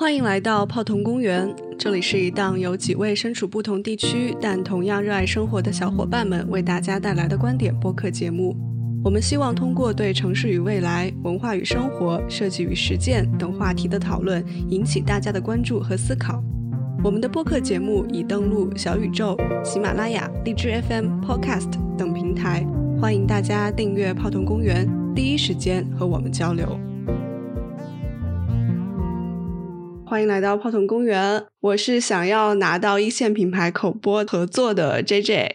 欢迎来到泡桐公园，这里是一档由几位身处不同地区但同样热爱生活的小伙伴们为大家带来的观点播客节目。我们希望通过对城市与未来、文化与生活、设计与实践等话题的讨论，引起大家的关注和思考。我们的播客节目已登录小宇宙、喜马拉雅、荔枝 FM、Podcast 等平台，欢迎大家订阅泡桐公园，第一时间和我们交流。欢迎来到泡桐公园，我是想要拿到一线品牌口播合作的 J J，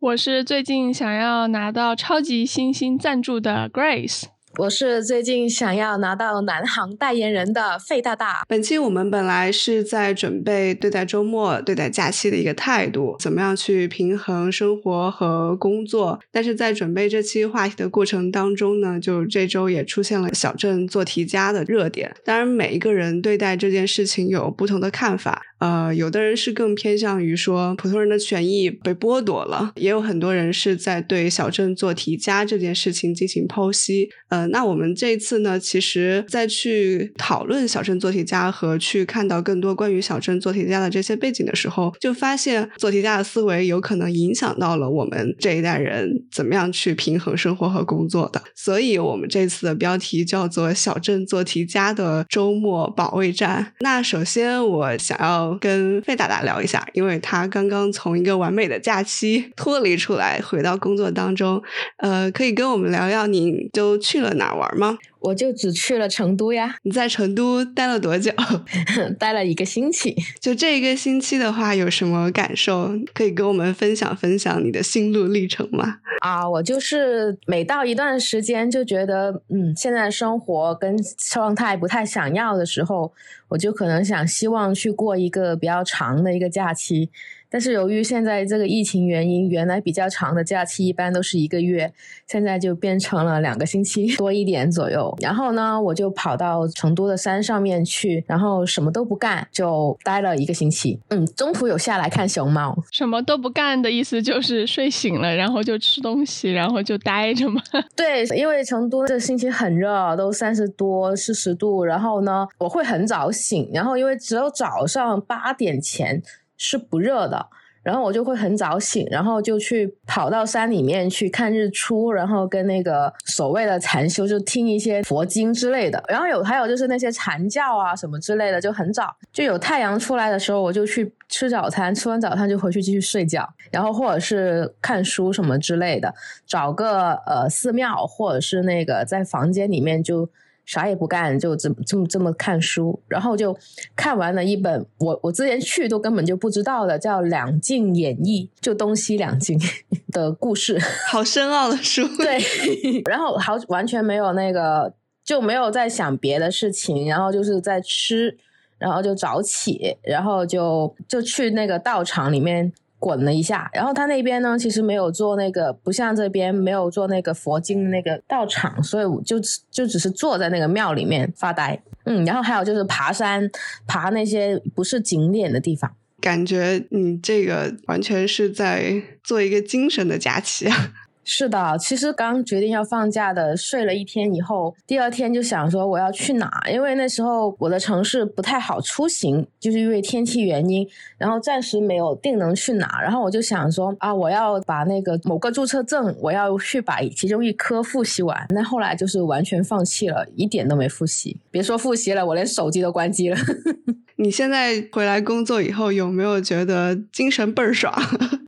我是最近想要拿到超级新星赞助的 Grace。我是最近想要拿到南航代言人的费大大。本期我们本来是在准备对待周末、对待假期的一个态度，怎么样去平衡生活和工作。但是在准备这期话题的过程当中呢，就这周也出现了小镇做题家的热点。当然，每一个人对待这件事情有不同的看法。呃，有的人是更偏向于说普通人的权益被剥夺了，也有很多人是在对小镇做题家这件事情进行剖析。呃，那我们这一次呢，其实再去讨论小镇做题家和去看到更多关于小镇做题家的这些背景的时候，就发现做题家的思维有可能影响到了我们这一代人怎么样去平衡生活和工作的。所以，我们这次的标题叫做“小镇做题家的周末保卫战”。那首先，我想要。跟费大大聊一下，因为他刚刚从一个完美的假期脱离出来，回到工作当中。呃，可以跟我们聊聊，你都去了哪玩吗？我就只去了成都呀。你在成都待了多久？待了一个星期。就这一个星期的话，有什么感受？可以跟我们分享分享你的心路历程吗？啊，我就是每到一段时间就觉得，嗯，现在生活跟状态不太想要的时候，我就可能想希望去过一个比较长的一个假期。但是由于现在这个疫情原因，原来比较长的假期一般都是一个月，现在就变成了两个星期多一点左右。然后呢，我就跑到成都的山上面去，然后什么都不干，就待了一个星期。嗯，中途有下来看熊猫。什么都不干的意思就是睡醒了，然后就吃东西，然后就待着嘛。对，因为成都这星期很热，都三十多、四十度。然后呢，我会很早醒，然后因为只有早上八点前。是不热的，然后我就会很早醒，然后就去跑到山里面去看日出，然后跟那个所谓的禅修，就听一些佛经之类的。然后有还有就是那些禅教啊什么之类的，就很早就有太阳出来的时候，我就去吃早餐，吃完早餐就回去继续睡觉，然后或者是看书什么之类的，找个呃寺庙或者是那个在房间里面就。啥也不干，就这么这么这么看书，然后就看完了一本我我之前去都根本就不知道的，叫《两晋演义》，就东西两晋 的故事，好深奥的书。对，然后好完全没有那个，就没有在想别的事情，然后就是在吃，然后就早起，然后就就去那个道场里面。滚了一下，然后他那边呢，其实没有做那个，不像这边没有做那个佛经的那个道场，所以我就就只是坐在那个庙里面发呆。嗯，然后还有就是爬山，爬那些不是景点的地方，感觉你这个完全是在做一个精神的假期啊。是的，其实刚决定要放假的，睡了一天以后，第二天就想说我要去哪，因为那时候我的城市不太好出行，就是因为天气原因，然后暂时没有定能去哪，然后我就想说啊，我要把那个某个注册证，我要去把其中一科复习完，那后来就是完全放弃了，一点都没复习，别说复习了，我连手机都关机了。你现在回来工作以后，有没有觉得精神倍儿爽？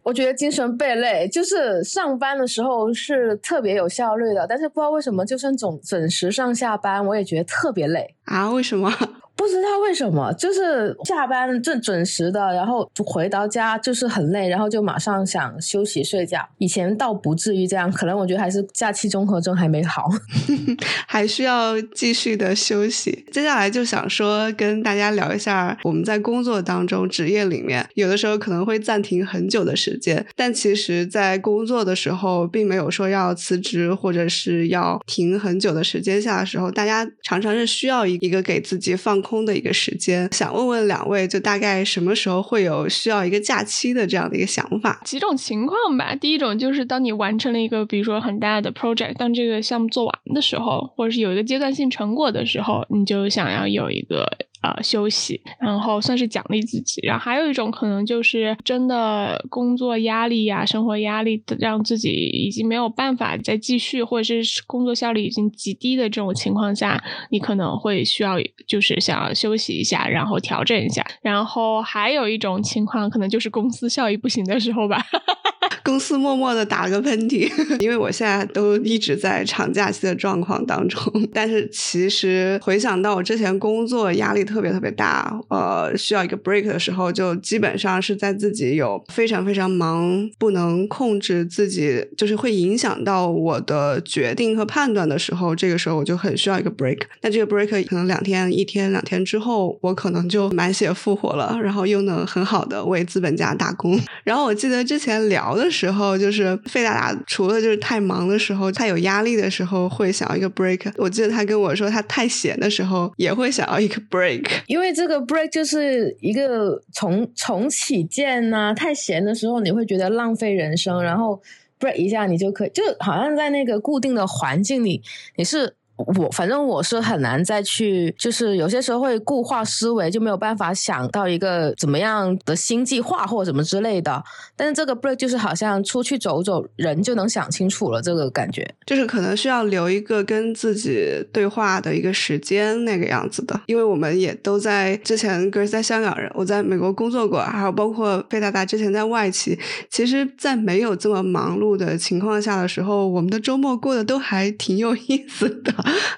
我觉得精神倍累，就是上班的时候是特别有效率的，但是不知道为什么，就算总准时上下班，我也觉得特别累。啊？为什么？不知道为什么，就是下班正准时的，然后回到家就是很累，然后就马上想休息睡觉。以前倒不至于这样，可能我觉得还是假期综合症还没好，还需要继续的休息。接下来就想说跟大家聊一下，我们在工作当中职业里面，有的时候可能会暂停很久的时间，但其实在工作的时候，并没有说要辞职或者是要停很久的时间下的时候，大家常常是需要一一个给自己放。空的一个时间，想问问两位，就大概什么时候会有需要一个假期的这样的一个想法？几种情况吧。第一种就是当你完成了一个，比如说很大的 project，当这个项目做完的时候，或者是有一个阶段性成果的时候，你就想要有一个。呃休息，然后算是奖励自己。然后还有一种可能就是真的工作压力呀、生活压力让自己已经没有办法再继续，或者是工作效率已经极低的这种情况下，你可能会需要就是想要休息一下，然后调整一下。然后还有一种情况，可能就是公司效益不行的时候吧。公司默默的打了个喷嚏，因为我现在都一直在长假期的状况当中。但是其实回想到我之前工作压力特别特别大，呃，需要一个 break 的时候，就基本上是在自己有非常非常忙，不能控制自己，就是会影响到我的决定和判断的时候，这个时候我就很需要一个 break。那这个 break 可能两天、一天、两天之后，我可能就满血复活了，然后又能很好的为资本家打工。然后我记得之前聊的时候，就是费大大除了就是太忙的时候、太有压力的时候会想要一个 break，我记得他跟我说他太闲的时候也会想要一个 break。因为这个 break 就是一个重重启键呐、太闲的时候你会觉得浪费人生，然后 break 一下你就可以，就好像在那个固定的环境里，你是。我反正我是很难再去，就是有些时候会固化思维，就没有办法想到一个怎么样的新计划或什么之类的。但是这个 break 就是好像出去走走，人就能想清楚了，这个感觉。就是可能需要留一个跟自己对话的一个时间，那个样子的。因为我们也都在之前，哥是在香港人，我在美国工作过，还有包括费大大之前在外企。其实，在没有这么忙碌的情况下的时候，我们的周末过得都还挺有意思的。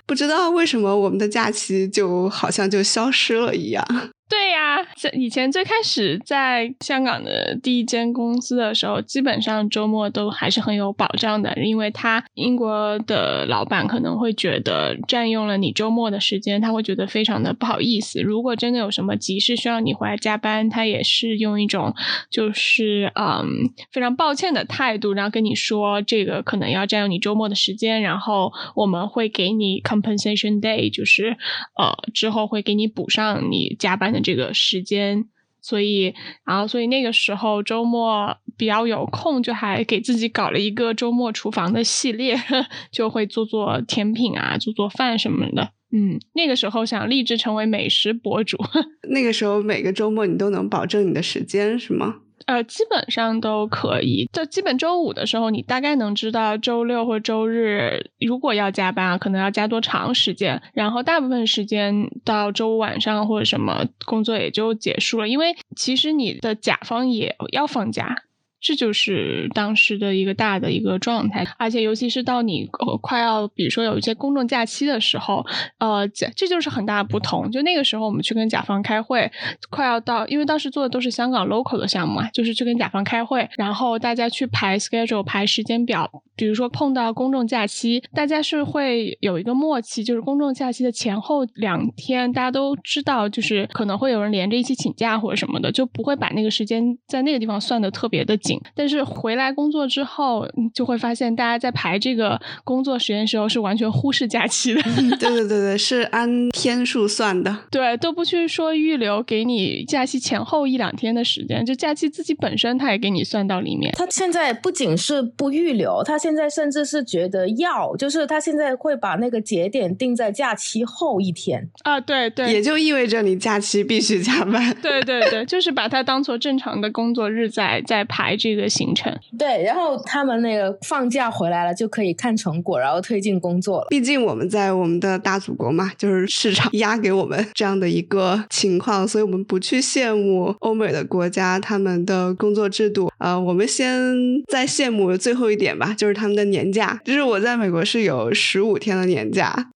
不知道为什么我们的假期就好像就消失了一样。对呀，在以前最开始在香港的第一间公司的时候，基本上周末都还是很有保障的，因为他英国的老板可能会觉得占用了你周末的时间，他会觉得非常的不好意思。如果真的有什么急事需要你回来加班，他也是用一种就是嗯非常抱歉的态度，然后跟你说这个可能要占用你周末的时间，然后我们会给你 compensation day，就是呃之后会给你补上你加班的。这个时间，所以，然后，所以那个时候周末比较有空，就还给自己搞了一个周末厨房的系列，就会做做甜品啊，做做饭什么的。嗯，那个时候想立志成为美食博主。那个时候每个周末你都能保证你的时间是吗？呃，基本上都可以。就基本周五的时候，你大概能知道周六或周日如果要加班，可能要加多长时间。然后大部分时间到周五晚上或者什么工作也就结束了，因为其实你的甲方也要放假。这就是当时的一个大的一个状态，而且尤其是到你快要，比如说有一些公众假期的时候，呃，这这就是很大的不同。就那个时候我们去跟甲方开会，快要到，因为当时做的都是香港 local 的项目嘛，就是去跟甲方开会，然后大家去排 schedule 排时间表。比如说碰到公众假期，大家是会有一个默契，就是公众假期的前后两天，大家都知道，就是可能会有人连着一起请假或者什么的，就不会把那个时间在那个地方算的特别的紧。但是回来工作之后，就会发现大家在排这个工作时间时候是完全忽视假期的。对对对对，是按天数算的。对，都不去说预留给你假期前后一两天的时间，就假期自己本身他也给你算到里面。他现在不仅是不预留，他现在甚至是觉得要，就是他现在会把那个节点定在假期后一天啊，对对，也就意味着你假期必须加班。对对对，就是把它当做正常的工作日在在排这个行程。对，然后他们那个放假回来了就可以看成果，然后推进工作了。毕竟我们在我们的大祖国嘛，就是市场压给我们这样的一个情况，所以我们不去羡慕欧美的国家他们的工作制度。呃，我们先再羡慕最后一点吧，就是他们的年。假就是我在美国是有十五天的年假，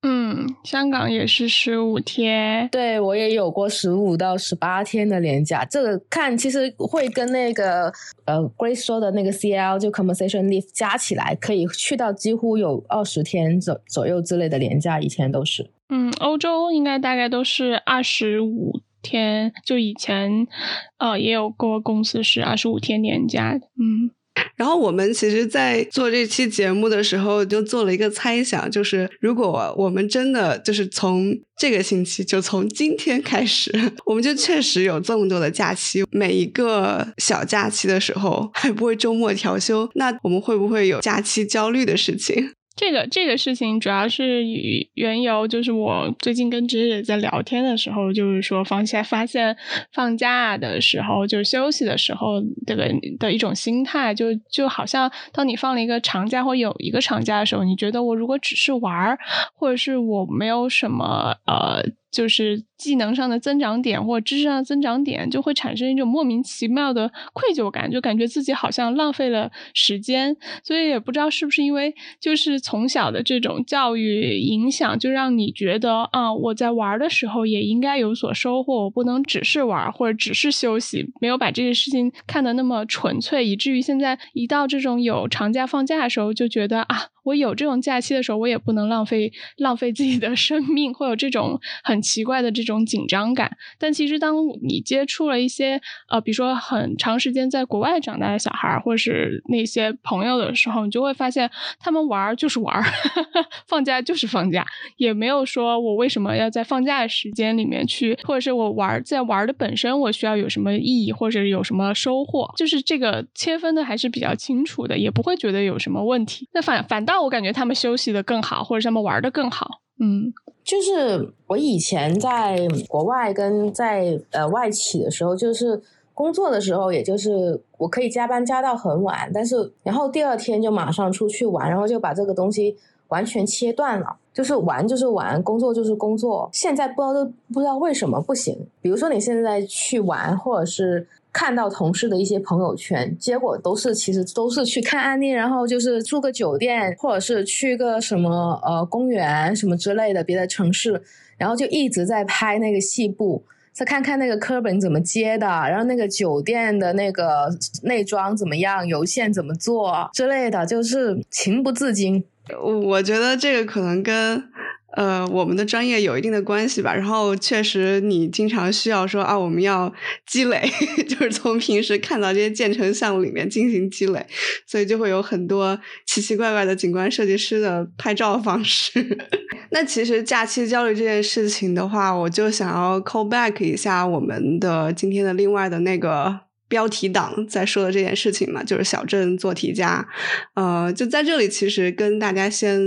嗯，香港也是十五天，对我也有过十五到十八天的年假。这个看其实会跟那个呃 Grace 说的那个 CL 就 Compensation Leave 加起来，可以去到几乎有二十天左左右之类的年假，以前都是。嗯，欧洲应该大概都是二十五天，就以前呃也有过公司是二十五天年假的，嗯。然后我们其实，在做这期节目的时候，就做了一个猜想，就是如果我们真的就是从这个星期，就从今天开始，我们就确实有这么多的假期，每一个小假期的时候还不会周末调休，那我们会不会有假期焦虑的事情？这个这个事情主要是缘由，就是我最近跟芝芝在聊天的时候，就是说放下发现放假的时候，就是休息的时候，这个的一种心态，就就好像当你放了一个长假或有一个长假的时候，你觉得我如果只是玩儿，或者是我没有什么呃。就是技能上的增长点或知识上的增长点，就会产生一种莫名其妙的愧疚感，就感觉自己好像浪费了时间。所以也不知道是不是因为就是从小的这种教育影响，就让你觉得啊，我在玩的时候也应该有所收获，我不能只是玩或者只是休息，没有把这些事情看得那么纯粹，以至于现在一到这种有长假放假的时候，就觉得啊。我有这种假期的时候，我也不能浪费浪费自己的生命，会有这种很奇怪的这种紧张感。但其实，当你接触了一些呃，比如说很长时间在国外长大的小孩，或者是那些朋友的时候，你就会发现，他们玩就是玩，放假就是放假，也没有说我为什么要在放假的时间里面去，或者是我玩在玩的本身，我需要有什么意义，或者有什么收获，就是这个切分的还是比较清楚的，也不会觉得有什么问题。那反反倒。我感觉他们休息的更好，或者他们玩的更好。嗯，就是我以前在国外跟在呃外企的时候，就是工作的时候，也就是我可以加班加到很晚，但是然后第二天就马上出去玩，然后就把这个东西完全切断了，就是玩就是玩，工作就是工作。现在不知道不知道为什么不行。比如说你现在去玩，或者是。看到同事的一些朋友圈，结果都是其实都是去看案例，然后就是住个酒店，或者是去个什么呃公园什么之类的别的城市，然后就一直在拍那个细部，再看看那个课本怎么接的，然后那个酒店的那个内装怎么样，邮件怎么做之类的，就是情不自禁。我觉得这个可能跟。呃，我们的专业有一定的关系吧。然后确实，你经常需要说啊，我们要积累，就是从平时看到这些建成项目里面进行积累，所以就会有很多奇奇怪怪的景观设计师的拍照方式。那其实假期焦虑这件事情的话，我就想要 call back 一下我们的今天的另外的那个。标题党在说的这件事情嘛，就是小镇做题家，呃，就在这里，其实跟大家先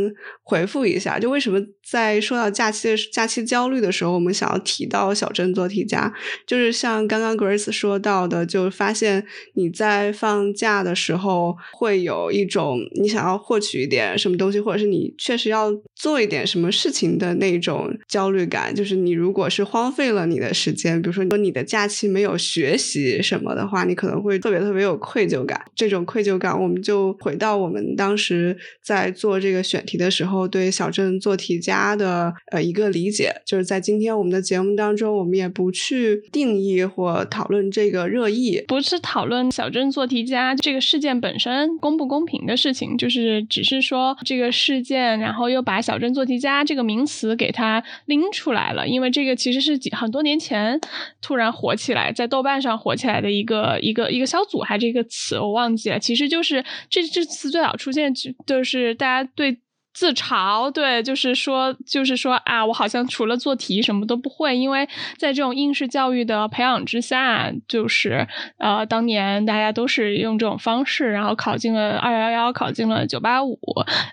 回复一下，就为什么在说到假期的假期焦虑的时候，我们想要提到小镇做题家，就是像刚刚 Grace 说到的，就发现你在放假的时候会有一种你想要获取一点什么东西，或者是你确实要做一点什么事情的那种焦虑感，就是你如果是荒废了你的时间，比如说说你的假期没有学习什么的。话你可能会特别特别有愧疚感，这种愧疚感，我们就回到我们当时在做这个选题的时候，对小镇做题家的呃一个理解，就是在今天我们的节目当中，我们也不去定义或讨论这个热议，不是讨论小镇做题家这个事件本身公不公平的事情，就是只是说这个事件，然后又把小镇做题家这个名词给它拎出来了，因为这个其实是几很多年前突然火起来，在豆瓣上火起来的一个。一个一个小组还是一个词，我忘记了。其实就是这这词最早出现，就是大家对自嘲，对，就是说，就是说啊，我好像除了做题什么都不会。因为在这种应试教育的培养之下，就是呃，当年大家都是用这种方式，然后考进了二幺幺，考进了九八五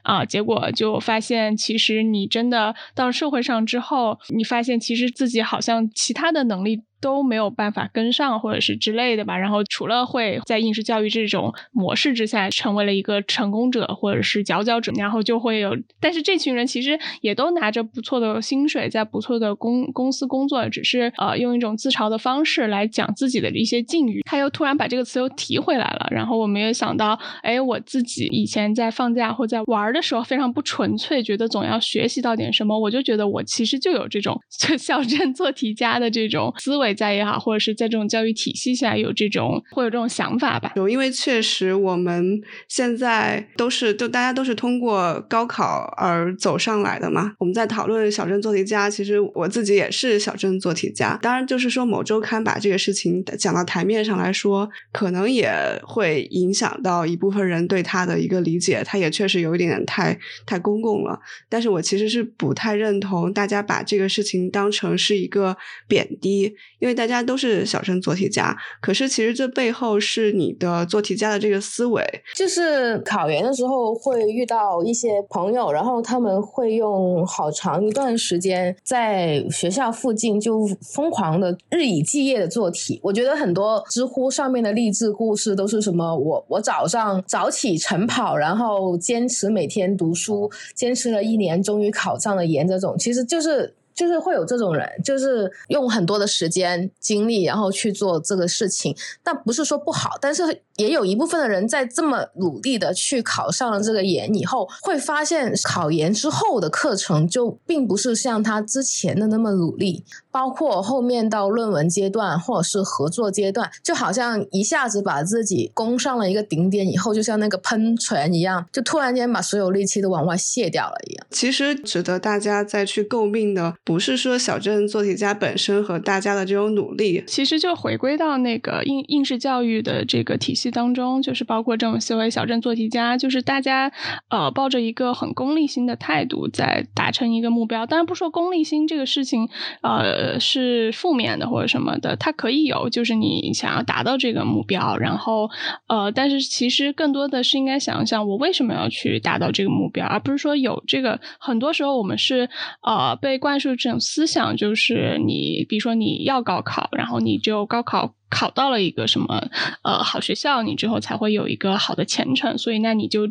啊，结果就发现，其实你真的到社会上之后，你发现其实自己好像其他的能力。都没有办法跟上，或者是之类的吧。然后除了会在应试教育这种模式之下成为了一个成功者，或者是佼佼者，然后就会有。但是这群人其实也都拿着不错的薪水，在不错的公公司工作，只是呃用一种自嘲的方式来讲自己的一些境遇。他又突然把这个词又提回来了。然后我们也想到，哎，我自己以前在放假或在玩的时候非常不纯粹，觉得总要学习到点什么。我就觉得我其实就有这种 小镇做题家的这种思维。在也好，或者是在这种教育体系下有这种会有这种想法吧？有，因为确实我们现在都是就大家都是通过高考而走上来的嘛。我们在讨论小镇做题家，其实我自己也是小镇做题家。当然，就是说某周刊把这个事情讲到台面上来说，可能也会影响到一部分人对他的一个理解。他也确实有一点太太公共了。但是我其实是不太认同大家把这个事情当成是一个贬低。因为大家都是小镇做题家。可是其实这背后是你的做题家的这个思维。就是考研的时候会遇到一些朋友，然后他们会用好长一段时间在学校附近就疯狂的日以继夜的做题。我觉得很多知乎上面的励志故事都是什么我我早上早起晨跑，然后坚持每天读书，坚持了一年，终于考上了研。这种其实就是就是会有这种人，就是用很多的时间精力，然后去做这个事情。但不是说不好，但是也有一部分的人在这么努力的去考上了这个研以后，会发现考研之后的课程就并不是像他之前的那么努力。包括后面到论文阶段或者是合作阶段，就好像一下子把自己攻上了一个顶点以后，就像那个喷泉一样，就突然间把所有力气都往外泄掉了一样。其实值得大家再去诟病的，不是说小镇做题家本身和大家的这种努力，其实就回归到那个应应试教育的这个体系当中，就是包括这种所谓小镇做题家，就是大家呃抱着一个很功利心的态度在达成一个目标。当然不说功利心这个事情，呃。是负面的或者什么的，它可以有，就是你想要达到这个目标，然后呃，但是其实更多的是应该想想，我为什么要去达到这个目标，而不是说有这个。很多时候我们是呃被灌输这种思想，就是你比如说你要高考，然后你就高考。考到了一个什么呃好学校，你之后才会有一个好的前程。所以那你就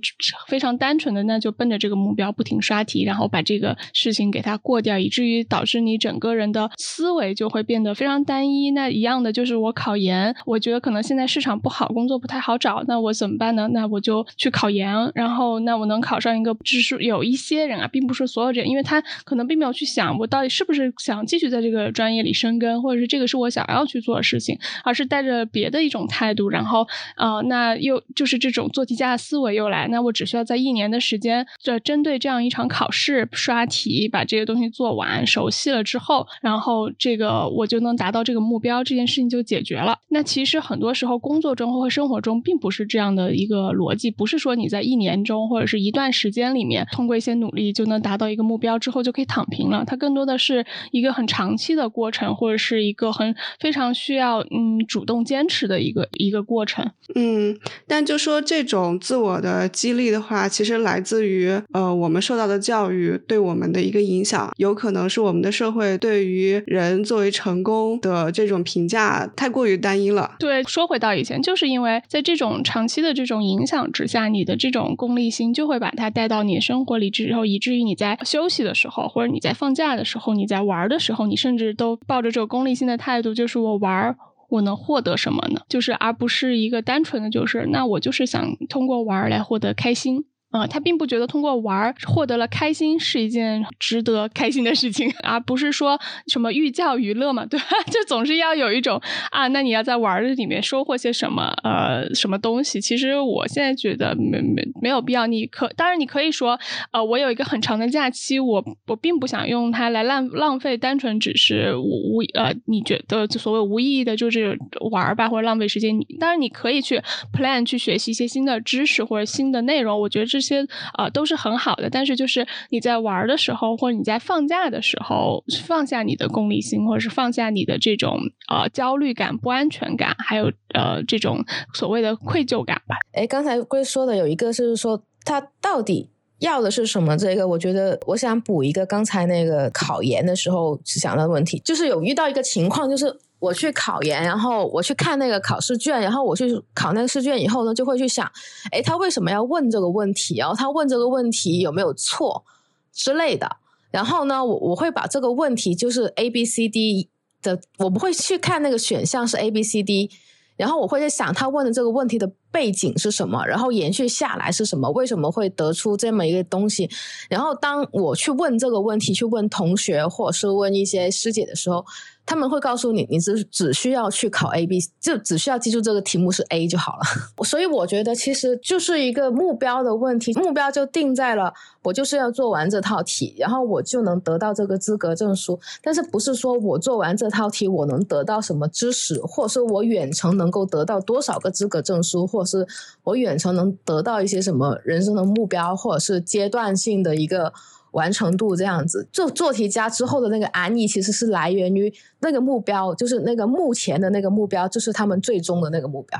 非常单纯的，那就奔着这个目标不停刷题，然后把这个事情给它过掉，以至于导致你整个人的思维就会变得非常单一。那一样的就是我考研，我觉得可能现在市场不好，工作不太好找，那我怎么办呢？那我就去考研，然后那我能考上一个，只是有一些人啊，并不是所有人，因为他可能并没有去想我到底是不是想继续在这个专业里深耕，或者是这个是我想要去做的事情。而是带着别的一种态度，然后，呃，那又就是这种做题家的思维又来。那我只需要在一年的时间，这针对这样一场考试刷题，把这些东西做完，熟悉了之后，然后这个我就能达到这个目标，这件事情就解决了。那其实很多时候工作中或生活中并不是这样的一个逻辑，不是说你在一年中或者是一段时间里面通过一些努力就能达到一个目标之后就可以躺平了。它更多的是一个很长期的过程，或者是一个很非常需要嗯。主动坚持的一个一个过程，嗯，但就说这种自我的激励的话，其实来自于呃我们受到的教育对我们的一个影响，有可能是我们的社会对于人作为成功的这种评价太过于单一了。对，说回到以前，就是因为在这种长期的这种影响之下，你的这种功利心就会把它带到你的生活里之后，以至于你在休息的时候，或者你在放假的时候，你在玩的时候，你甚至都抱着这种功利心的态度，就是我玩。我能获得什么呢？就是而不是一个单纯的就是，那我就是想通过玩儿来获得开心。啊，他并不觉得通过玩儿获得了开心是一件值得开心的事情，而不是说什么寓教于乐嘛，对吧？就总是要有一种啊，那你要在玩儿的里面收获些什么呃什么东西？其实我现在觉得没没没有必要。你可当然你可以说，呃，我有一个很长的假期，我我并不想用它来浪浪费，单纯只是无无呃，你觉得所谓无意义的就是玩儿吧，或者浪费时间。你当然你可以去 plan 去学习一些新的知识或者新的内容，我觉得这。些啊都是很好的，但是就是你在玩的时候，或者你在放假的时候，放下你的功利心，或者是放下你的这种呃焦虑感、不安全感，还有呃这种所谓的愧疚感吧。哎，刚才龟说的有一个是说他到底要的是什么？这个我觉得我想补一个刚才那个考研的时候想的问题，就是有遇到一个情况，就是。我去考研，然后我去看那个考试卷，然后我去考那个试卷以后呢，就会去想，哎，他为什么要问这个问题？然后他问这个问题有没有错之类的。然后呢，我我会把这个问题就是 A B C D 的，我不会去看那个选项是 A B C D，然后我会在想他问的这个问题的背景是什么，然后延续下来是什么，为什么会得出这么一个东西？然后当我去问这个问题，去问同学或者是问一些师姐的时候。他们会告诉你，你只只需要去考 A、B，就只需要记住这个题目是 A 就好了。所以我觉得其实就是一个目标的问题，目标就定在了我就是要做完这套题，然后我就能得到这个资格证书。但是不是说我做完这套题我能得到什么知识，或者是我远程能够得到多少个资格证书，或者是我远程能得到一些什么人生的目标，或者是阶段性的一个。完成度这样子。做做题家之后的那个安逸，其实是来源于那个目标，就是那个目前的那个目标，就是他们最终的那个目标。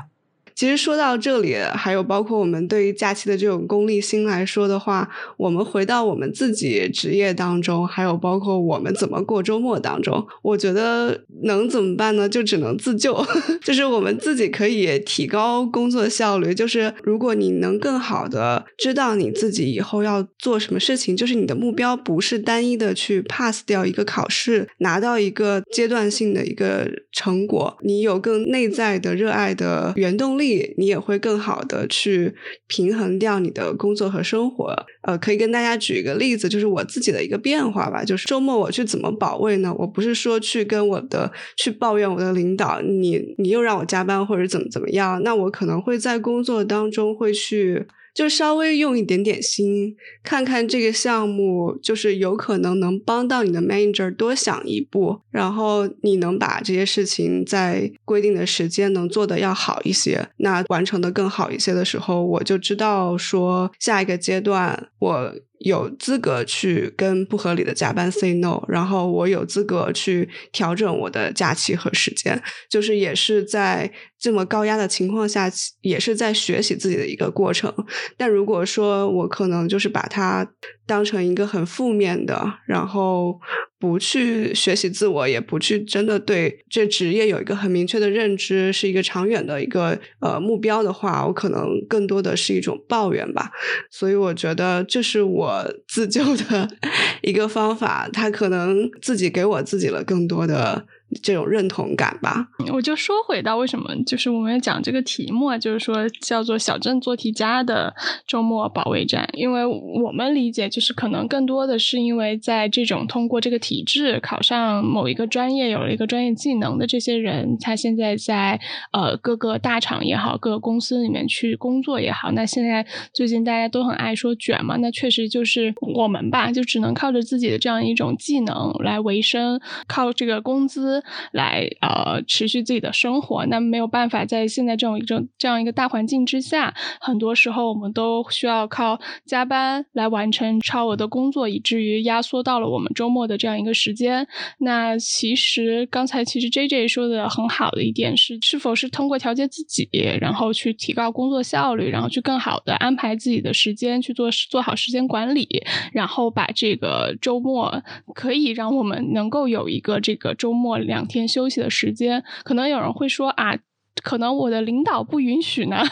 其实说到这里，还有包括我们对于假期的这种功利心来说的话，我们回到我们自己职业当中，还有包括我们怎么过周末当中，我觉得能怎么办呢？就只能自救，就是我们自己可以提高工作效率。就是如果你能更好的知道你自己以后要做什么事情，就是你的目标不是单一的去 pass 掉一个考试，拿到一个阶段性的一个成果，你有更内在的热爱的原动力。你也会更好的去平衡掉你的工作和生活。呃，可以跟大家举一个例子，就是我自己的一个变化吧。就是周末我去怎么保卫呢？我不是说去跟我的去抱怨我的领导，你你又让我加班或者怎么怎么样？那我可能会在工作当中会去。就稍微用一点点心，看看这个项目，就是有可能能帮到你的 manager 多想一步，然后你能把这些事情在规定的时间能做得要好一些，那完成的更好一些的时候，我就知道说下一个阶段我。有资格去跟不合理的加班 say no，然后我有资格去调整我的假期和时间，就是也是在这么高压的情况下，也是在学习自己的一个过程。但如果说我可能就是把它当成一个很负面的，然后。不去学习自我，也不去真的对这职业有一个很明确的认知，是一个长远的一个呃目标的话，我可能更多的是一种抱怨吧。所以我觉得这是我自救的 一个方法，他可能自己给我自己了更多的。这种认同感吧，我就说回到为什么，就是我们讲这个题目，就是说叫做“小镇做题家”的周末保卫战，因为我们理解，就是可能更多的是因为在这种通过这个体制考上某一个专业，有了一个专业技能的这些人，他现在在呃各个大厂也好，各个公司里面去工作也好，那现在最近大家都很爱说卷嘛，那确实就是我们吧，就只能靠着自己的这样一种技能来维生，靠这个工资。来呃持续自己的生活，那没有办法在现在这种一种这样一个大环境之下，很多时候我们都需要靠加班来完成超额的工作，以至于压缩到了我们周末的这样一个时间。那其实刚才其实 J J 说的很好的一点是，是否是通过调节自己，然后去提高工作效率，然后去更好的安排自己的时间，去做做好时间管理，然后把这个周末可以让我们能够有一个这个周末。两天休息的时间，可能有人会说啊，可能我的领导不允许呢，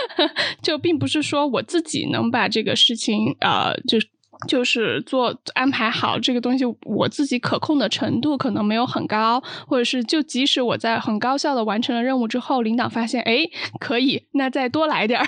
就并不是说我自己能把这个事情啊，就。就是做安排好这个东西，我自己可控的程度可能没有很高，或者是就即使我在很高效的完成了任务之后，领导发现哎可以，那再多来点儿，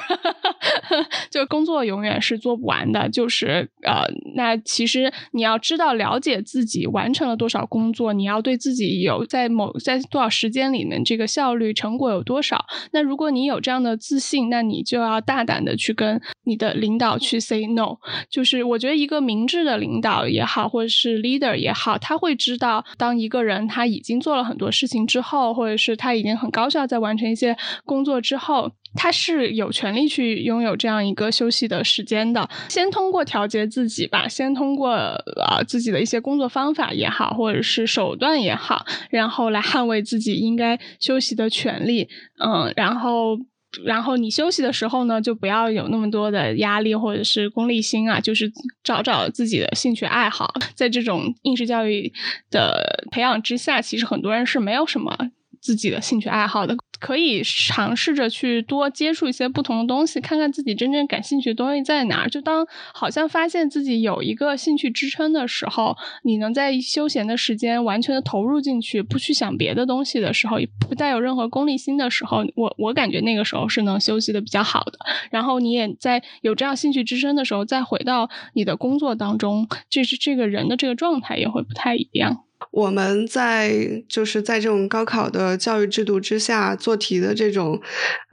就工作永远是做不完的。就是呃，那其实你要知道了解自己完成了多少工作，你要对自己有在某在多少时间里面这个效率成果有多少。那如果你有这样的自信，那你就要大胆的去跟你的领导去 say no。就是我觉得。一个明智的领导也好，或者是 leader 也好，他会知道，当一个人他已经做了很多事情之后，或者是他已经很高效在完成一些工作之后，他是有权利去拥有这样一个休息的时间的。先通过调节自己吧，先通过啊自己的一些工作方法也好，或者是手段也好，然后来捍卫自己应该休息的权利。嗯，然后。然后你休息的时候呢，就不要有那么多的压力或者是功利心啊，就是找找自己的兴趣爱好。在这种应试教育的培养之下，其实很多人是没有什么。自己的兴趣爱好的，可以尝试着去多接触一些不同的东西，看看自己真正感兴趣的东西在哪儿。就当好像发现自己有一个兴趣支撑的时候，你能在休闲的时间完全的投入进去，不去想别的东西的时候，不带有任何功利心的时候，我我感觉那个时候是能休息的比较好的。然后你也在有这样兴趣支撑的时候，再回到你的工作当中，这是这个人的这个状态也会不太一样。我们在就是在这种高考的教育制度之下做题的这种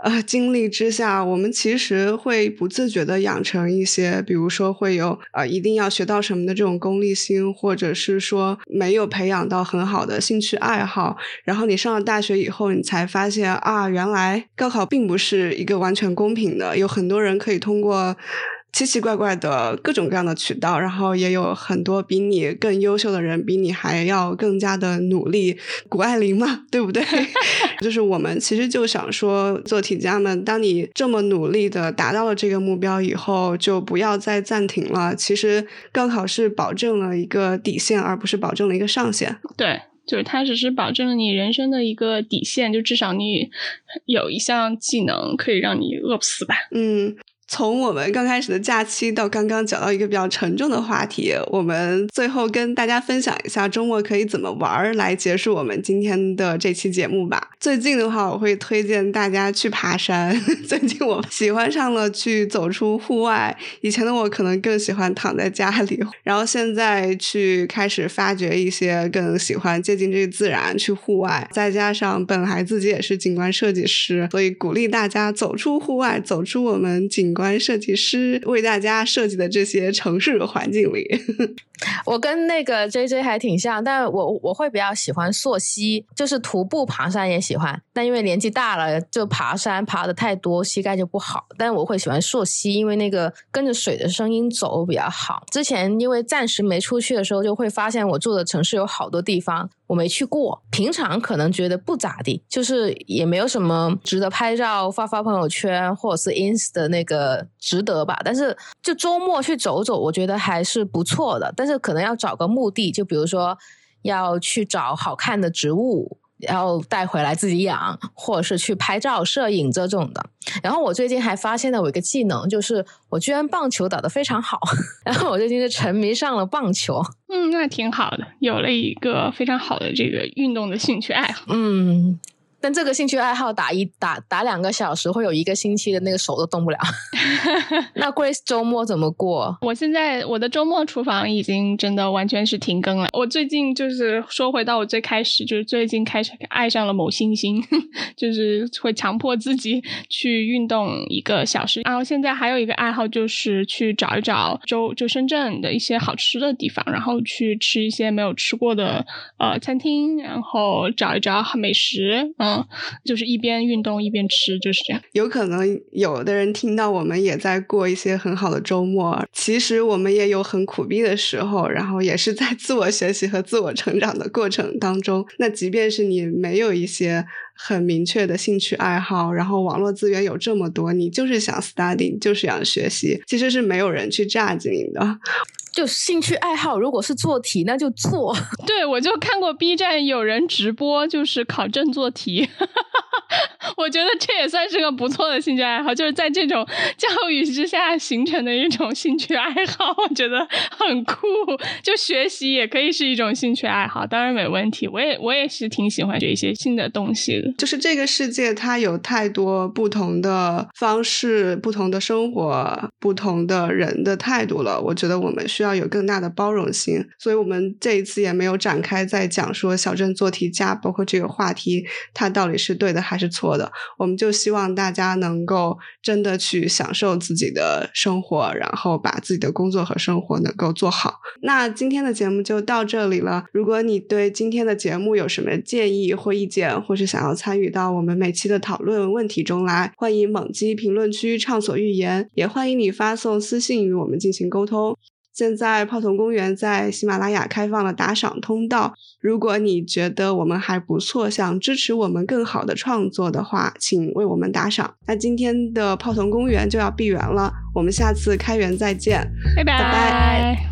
呃经历之下，我们其实会不自觉的养成一些，比如说会有呃一定要学到什么的这种功利心，或者是说没有培养到很好的兴趣爱好。然后你上了大学以后，你才发现啊，原来高考并不是一个完全公平的，有很多人可以通过。奇奇怪怪的各种各样的渠道，然后也有很多比你更优秀的人，比你还要更加的努力。谷爱凌嘛，对不对？就是我们其实就想说，做题家们，当你这么努力的达到了这个目标以后，就不要再暂停了。其实高考是保证了一个底线，而不是保证了一个上限。对。就是它只是保证了你人生的一个底线，就至少你有一项技能可以让你饿不死吧。嗯。从我们刚开始的假期到刚刚讲到一个比较沉重的话题，我们最后跟大家分享一下周末可以怎么玩儿来结束我们今天的这期节目吧。最近的话，我会推荐大家去爬山。最近我喜欢上了去走出户外，以前的我可能更喜欢躺在家里，然后现在去开始发掘一些更喜欢接近这个自然，去户外。再加上本来自己也是景观设计师，所以鼓励大家走出户外，走出我们景观。设计师为大家设计的这些城市环境里，我跟那个 J J 还挺像，但我我会比较喜欢溯溪，就是徒步爬山也喜欢，但因为年纪大了，就爬山爬的太多，膝盖就不好。但我会喜欢溯溪，因为那个跟着水的声音走比较好。之前因为暂时没出去的时候，就会发现我住的城市有好多地方。我没去过，平常可能觉得不咋地，就是也没有什么值得拍照发发朋友圈或者是 ins 的那个值得吧。但是就周末去走走，我觉得还是不错的。但是可能要找个目的，就比如说要去找好看的植物。然后带回来自己养，或者是去拍照、摄影这种的。然后我最近还发现了我一个技能，就是我居然棒球打得非常好。然后我最近就沉迷上了棒球。嗯，那挺好的，有了一个非常好的这个运动的兴趣爱好。嗯。但这个兴趣爱好打一打打两个小时，会有一个星期的那个手都动不了。那 Grace 周末怎么过？我现在我的周末厨房已经真的完全是停更了。我最近就是说回到我最开始，就是最近开始爱上了某星星，就是会强迫自己去运动一个小时。然后现在还有一个爱好就是去找一找周就深圳的一些好吃的地方，然后去吃一些没有吃过的呃餐厅，然后找一找美食，嗯。就是一边运动一边吃，就是这样。有可能有的人听到我们也在过一些很好的周末，其实我们也有很苦逼的时候，然后也是在 自我学习和自我成长的过程当中。那即便是你没有一些很明确的兴趣爱好，然后网络资源有这么多，你就是想 study，就是想学习，其实是没有人去榨取你的。就兴趣爱好，如果是做题，那就做。对，我就看过 B 站有人直播，就是考证做题。我觉得这也算是个不错的兴趣爱好，就是在这种教育之下形成的一种兴趣爱好，我觉得很酷。就学习也可以是一种兴趣爱好，当然没问题。我也我也是挺喜欢学一些新的东西的。就是这个世界它有太多不同的方式、不同的生活、不同的人的态度了。我觉得我们需要有更大的包容心，所以我们这一次也没有展开在讲说小镇做题家，包括这个话题，它到底是对的还是错的。我们就希望大家能够真的去享受自己的生活，然后把自己的工作和生活能够做好。那今天的节目就到这里了。如果你对今天的节目有什么建议或意见，或是想要参与到我们每期的讨论问题中来，欢迎猛击评论区畅所欲言，也欢迎你发送私信与我们进行沟通。现在泡桐公园在喜马拉雅开放了打赏通道，如果你觉得我们还不错，想支持我们更好的创作的话，请为我们打赏。那今天的泡桐公园就要闭园了，我们下次开园再见，拜拜。